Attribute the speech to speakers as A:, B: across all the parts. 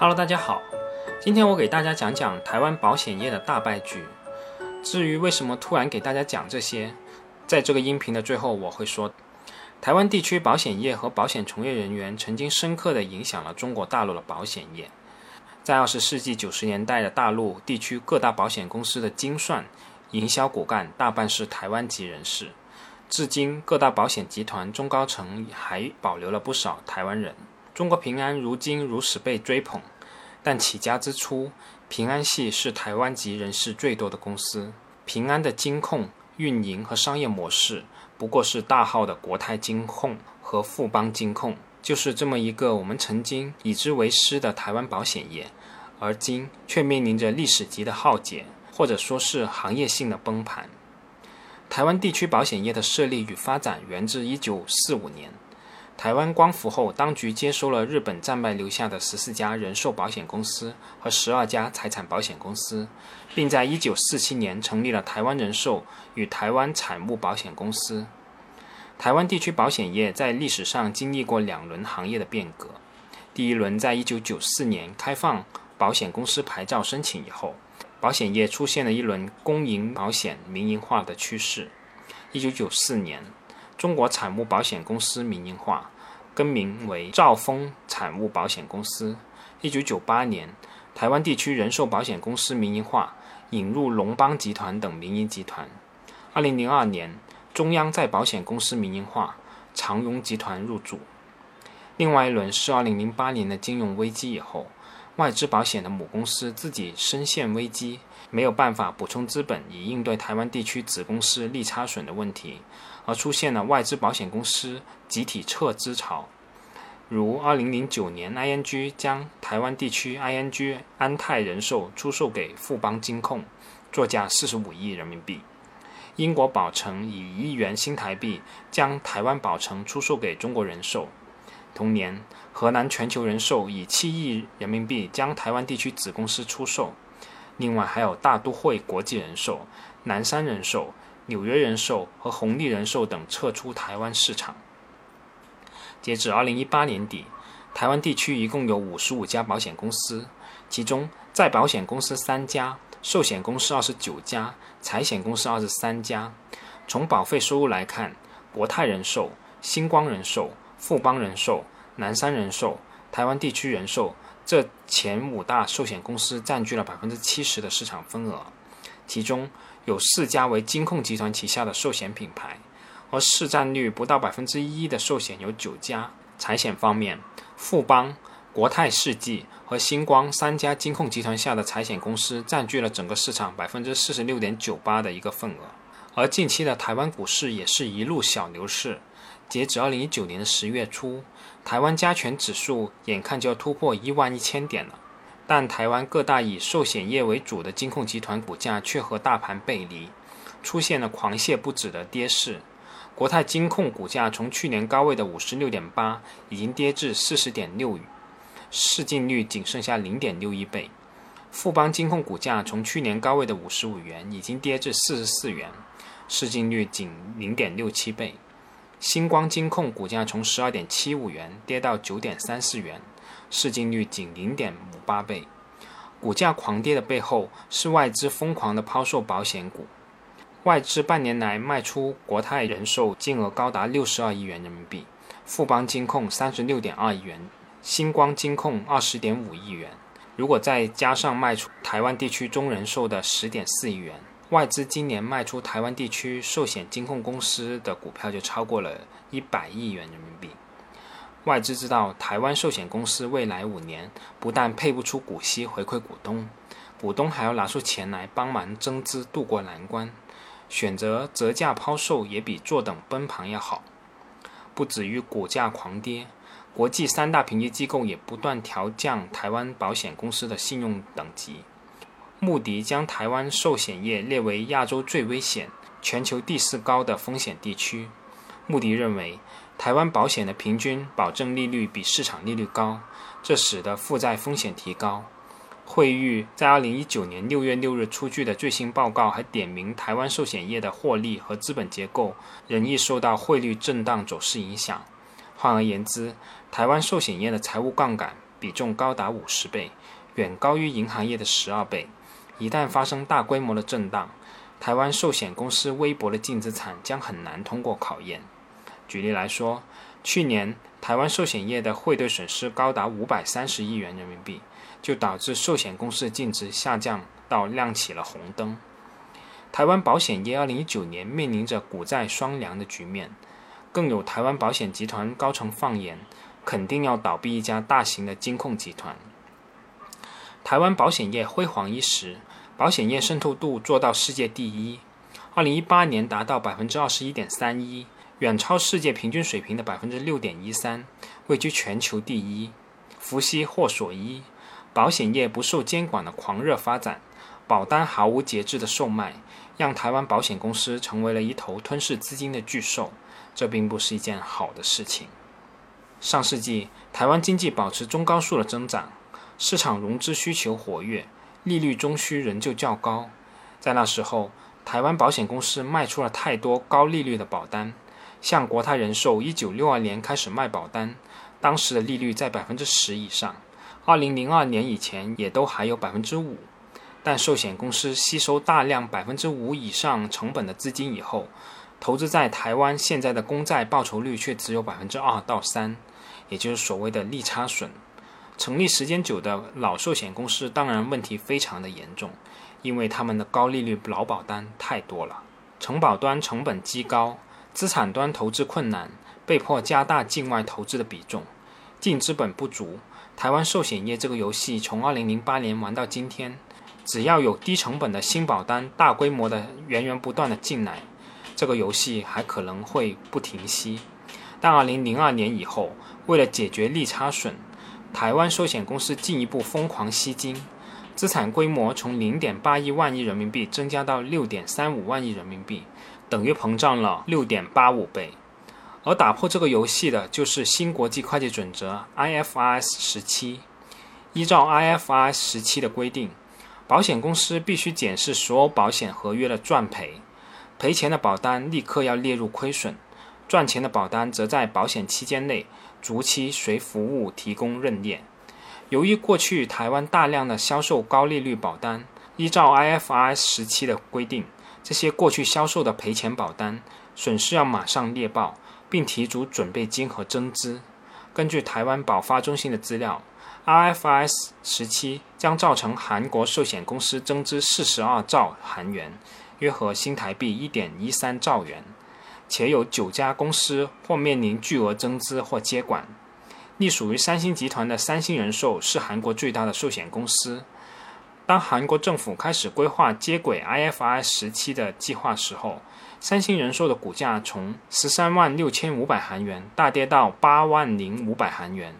A: Hello，大家好，今天我给大家讲讲台湾保险业的大败局。至于为什么突然给大家讲这些，在这个音频的最后我会说，台湾地区保险业和保险从业人员曾经深刻地影响了中国大陆的保险业。在二十世纪九十年代的大陆地区各大保险公司的精算、营销骨干大半是台湾籍人士，至今各大保险集团中高层还保留了不少台湾人。中国平安如今如此被追捧，但起家之初，平安系是台湾籍人士最多的公司。平安的金控、运营和商业模式，不过是大号的国泰金控和富邦金控，就是这么一个我们曾经以之为师的台湾保险业，而今却面临着历史级的浩劫，或者说是行业性的崩盘。台湾地区保险业的设立与发展源自一九四五年。台湾光复后，当局接收了日本战败留下的十四家人寿保险公司和十二家财产保险公司，并在一九四七年成立了台湾人寿与台湾产物保险公司。台湾地区保险业在历史上经历过两轮行业的变革。第一轮在一九九四年开放保险公司牌照申请以后，保险业出现了一轮公营保险民营化的趋势。一九九四年。中国产物保险公司民营化，更名为兆丰产物保险公司。一九九八年，台湾地区人寿保险公司民营化，引入龙邦集团等民营集团。二零零二年，中央再保险公司民营化，长荣集团入驻。另外一轮是二零零八年的金融危机以后，外资保险的母公司自己深陷危机。没有办法补充资本以应对台湾地区子公司利差损的问题，而出现了外资保险公司集体撤资潮。如2009年，ING 将台湾地区 ING 安泰人寿出售给富邦金控，作价45亿人民币；英国宝城以一亿元新台币将台湾宝城出售给中国人寿。同年，河南全球人寿以7亿人民币将台湾地区子公司出售。另外还有大都会国际人寿、南山人寿、纽约人寿和红利人寿等撤出台湾市场。截止二零一八年底，台湾地区一共有五十五家保险公司，其中在保险公司三家，寿险公司二十九家，财险公司二十三家。从保费收入来看，国泰人寿、星光人寿、富邦人寿、南山人寿、台湾地区人寿。这前五大寿险公司占据了百分之七十的市场份额，其中有四家为金控集团旗下的寿险品牌，而市占率不到百分之一的寿险有九家。财险方面，富邦、国泰世纪和星光三家金控集团下的财险公司占据了整个市场百分之四十六点九八的一个份额。而近期的台湾股市也是一路小牛市，截止二零一九年的十月初。台湾加权指数眼看就要突破一万一千点了，但台湾各大以寿险业为主的金控集团股价却和大盘背离，出现了狂泻不止的跌势。国泰金控股价从去年高位的五十六点八，已经跌至四十点六，市净率仅剩下零点六一倍。富邦金控股价从去年高位的五十五元，已经跌至四十四元，市净率仅零点六七倍。星光金控股价从十二点七五元跌到九点三四元，市净率仅零点五八倍。股价狂跌的背后是外资疯狂的抛售保险股。外资半年来卖出国泰人寿金额高达六十二亿元人民币，富邦金控三十六点二亿元，星光金控二十点五亿元。如果再加上卖出台湾地区中人寿的十点四亿元。外资今年卖出台湾地区寿险金控公司的股票就超过了一百亿元人民币。外资知道台湾寿险公司未来五年不但配不出股息回馈股东，股东还要拿出钱来帮忙增资渡过难关，选择折价抛售也比坐等崩盘要好。不止于股价狂跌，国际三大评级机构也不断调降台湾保险公司的信用等级。穆迪将台湾寿险业列为亚洲最危险、全球第四高的风险地区。穆迪认为，台湾保险的平均保证利率比市场利率高，这使得负债风险提高。惠誉在2019年6月6日出具的最新报告还点名，台湾寿险业的获利和资本结构仍易受到汇率震荡走势影响。换而言之，台湾寿险业的财务杠杆比重高达五十倍，远高于银行业的十二倍。一旦发生大规模的震荡，台湾寿险公司微薄的净资产将很难通过考验。举例来说，去年台湾寿险业的汇兑损失高达五百三十亿元人民币，就导致寿险公司净值下降到亮起了红灯。台湾保险业二零一九年面临着股债双凉的局面，更有台湾保险集团高层放言，肯定要倒闭一家大型的金控集团。台湾保险业辉煌一时。保险业渗透度做到世界第一，二零一八年达到百分之二十一点三一，远超世界平均水平的百分之六点一三，位居全球第一。福兮祸所依，保险业不受监管的狂热发展，保单毫无节制的售卖，让台湾保险公司成为了一头吞噬资金的巨兽，这并不是一件好的事情。上世纪，台湾经济保持中高速的增长，市场融资需求活跃。利率中需仍旧较高，在那时候，台湾保险公司卖出了太多高利率的保单。像国泰人寿，一九六二年开始卖保单，当时的利率在百分之十以上。二零零二年以前也都还有百分之五。但寿险公司吸收大量百分之五以上成本的资金以后，投资在台湾现在的公债报酬率却只有百分之二到三，也就是所谓的利差损。成立时间久的老寿险公司当然问题非常的严重，因为他们的高利率老保单太多了，承保端成本极高，资产端投资困难，被迫加大境外投资的比重，净资本不足。台湾寿险业这个游戏从2008年玩到今天，只要有低成本的新保单大规模的源源不断的进来，这个游戏还可能会不停息。但2002年以后，为了解决利差损，台湾寿险公司进一步疯狂吸金，资产规模从零点八一万亿人民币增加到六点三五万亿人民币，等于膨胀了六点八五倍。而打破这个游戏的就是新国际会计准则 IFRS 十七。依照 IFRS 十七的规定，保险公司必须检视所有保险合约的赚赔，赔钱的保单立刻要列入亏损，赚钱的保单则在保险期间内。逐期随服务提供认列。由于过去台湾大量的销售高利率保单，依照 IFRS 十七的规定，这些过去销售的赔钱保单损失要马上列报，并提足准备金和增资。根据台湾保发中心的资料，IFRS 十七将造成韩国寿险公司增资四十二兆韩元，约合新台币一点一三兆元。且有九家公司或面临巨额增资或接管。隶属于三星集团的三星人寿是韩国最大的寿险公司。当韩国政府开始规划接轨 IFRS 十七的计划时候，三星人寿的股价从十三万六千五百韩元大跌到八万零五百韩元。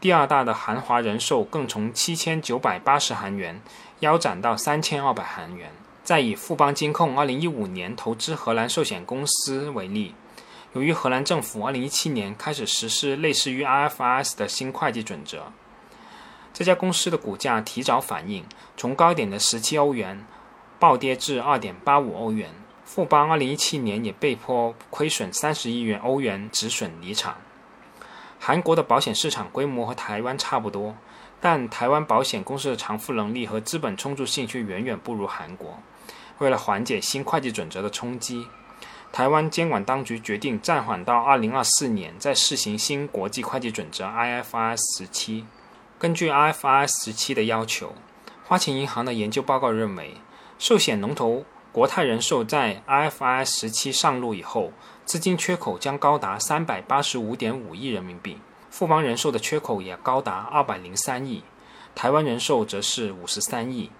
A: 第二大的韩华人寿更从七千九百八十韩元腰斩到三千二百韩元。再以富邦金控2015年投资荷兰寿险公司为例，由于荷兰政府2017年开始实施类似于 IFRS 的新会计准则，这家公司的股价提早反应，从高点的17欧元暴跌至2.85欧元。富邦2017年也被迫亏损30亿元欧元止损离场。韩国的保险市场规模和台湾差不多，但台湾保险公司的偿付能力和资本充足性却远远不如韩国。为了缓解新会计准则的冲击，台湾监管当局决定暂缓到2024年再试行新国际会计准则 IFRS 17。根据 IFRS 17的要求，花旗银行的研究报告认为，寿险龙头国泰人寿在 IFRS 17上路以后，资金缺口将高达385.5亿人民币；富邦人寿的缺口也高达203亿，台湾人寿则是53亿。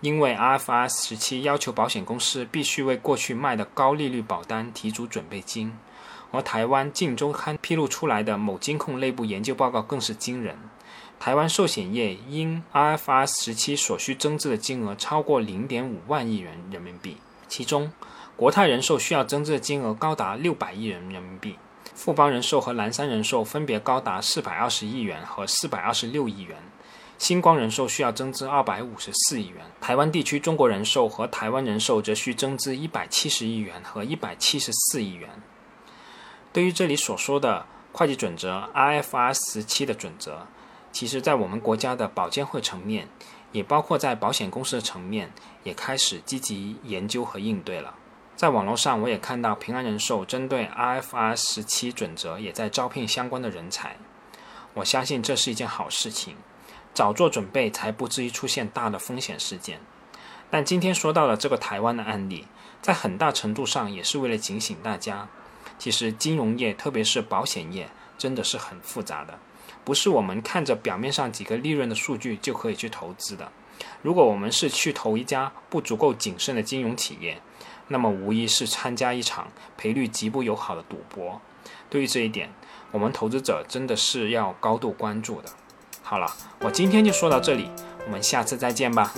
A: 因为 IFRS 十七要求保险公司必须为过去卖的高利率保单提足准备金，而台湾《镜周刊》披露出来的某金控内部研究报告更是惊人：台湾寿险业因 IFRS 十七所需增资的金额超过零点五万亿元人民币，其中国泰人寿需要增资的金额高达六百亿元人民币，富邦人寿和南山人寿分别高达四百二十亿元和四百二十六亿元。星光人寿需要增资二百五十四亿元，台湾地区中国人寿和台湾人寿则需增资一百七十亿元和一百七十四亿元。对于这里所说的会计准则 IFRS 十七的准则，其实，在我们国家的保监会层面，也包括在保险公司的层面，也开始积极研究和应对了。在网络上，我也看到平安人寿针对 RFR 十七准则也在招聘相关的人才。我相信这是一件好事情，早做准备才不至于出现大的风险事件。但今天说到了这个台湾的案例，在很大程度上也是为了警醒大家，其实金融业，特别是保险业，真的是很复杂的，不是我们看着表面上几个利润的数据就可以去投资的。如果我们是去投一家不足够谨慎的金融企业，那么无疑是参加一场赔率极不友好的赌博。对于这一点，我们投资者真的是要高度关注的。好了，我今天就说到这里，我们下次再见吧。